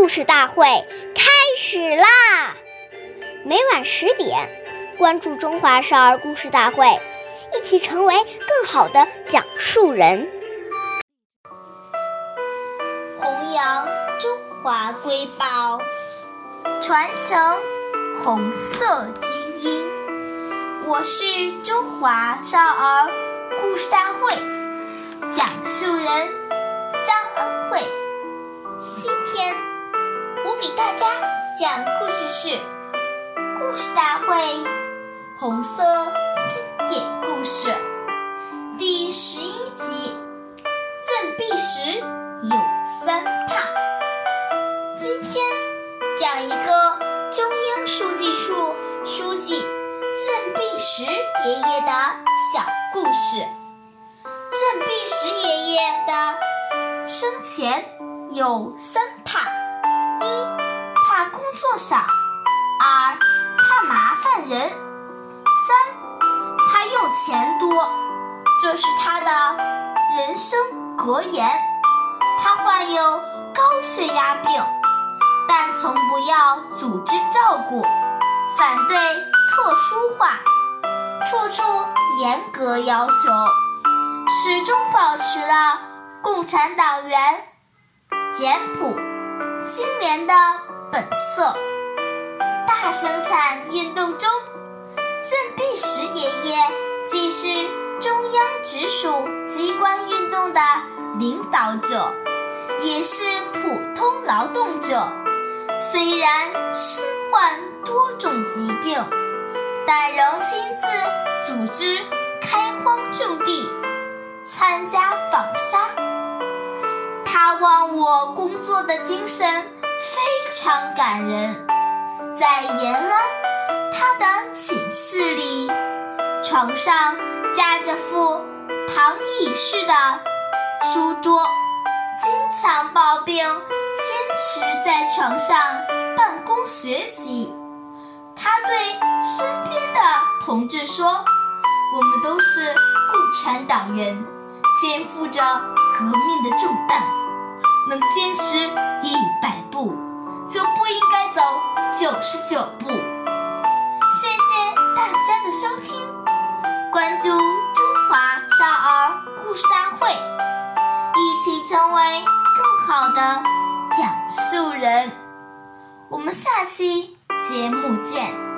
故事大会开始啦！每晚十点，关注《中华少儿故事大会》，一起成为更好的讲述人。弘扬中华瑰宝，传承红色基因。我是中华少儿故事大会讲述人张恩惠。我给大家讲故事是《故事大会》红色经典故事第十一集：振臂时有三怕。今天讲一个中央书记处书记任弼时爷爷的小故事。任弼时爷爷的生前。有三：怕工作少，二怕麻烦人，三怕用钱多。这是他的人生格言。他患有高血压病，但从不要组织照顾，反对特殊化，处处严格要求，始终保持了共产党员。简朴、青年的本色。大生产运动中，任弼时爷爷既是中央直属机关运动的领导者，也是普通劳动者。虽然身患多种疾病，但仍亲自组织开荒种地，参加纺纱。他忘我工作的精神非常感人。在延安，他的寝室里，床上架着副躺椅式的书桌，经常抱病，坚持在床上办公学习。他对身边的同志说：“我们都是共产党员，肩负着革命的重担。”能坚持一百步，就不应该走九十九步。谢谢大家的收听，关注中华少儿故事大会，一起成为更好的讲述人。我们下期节目见。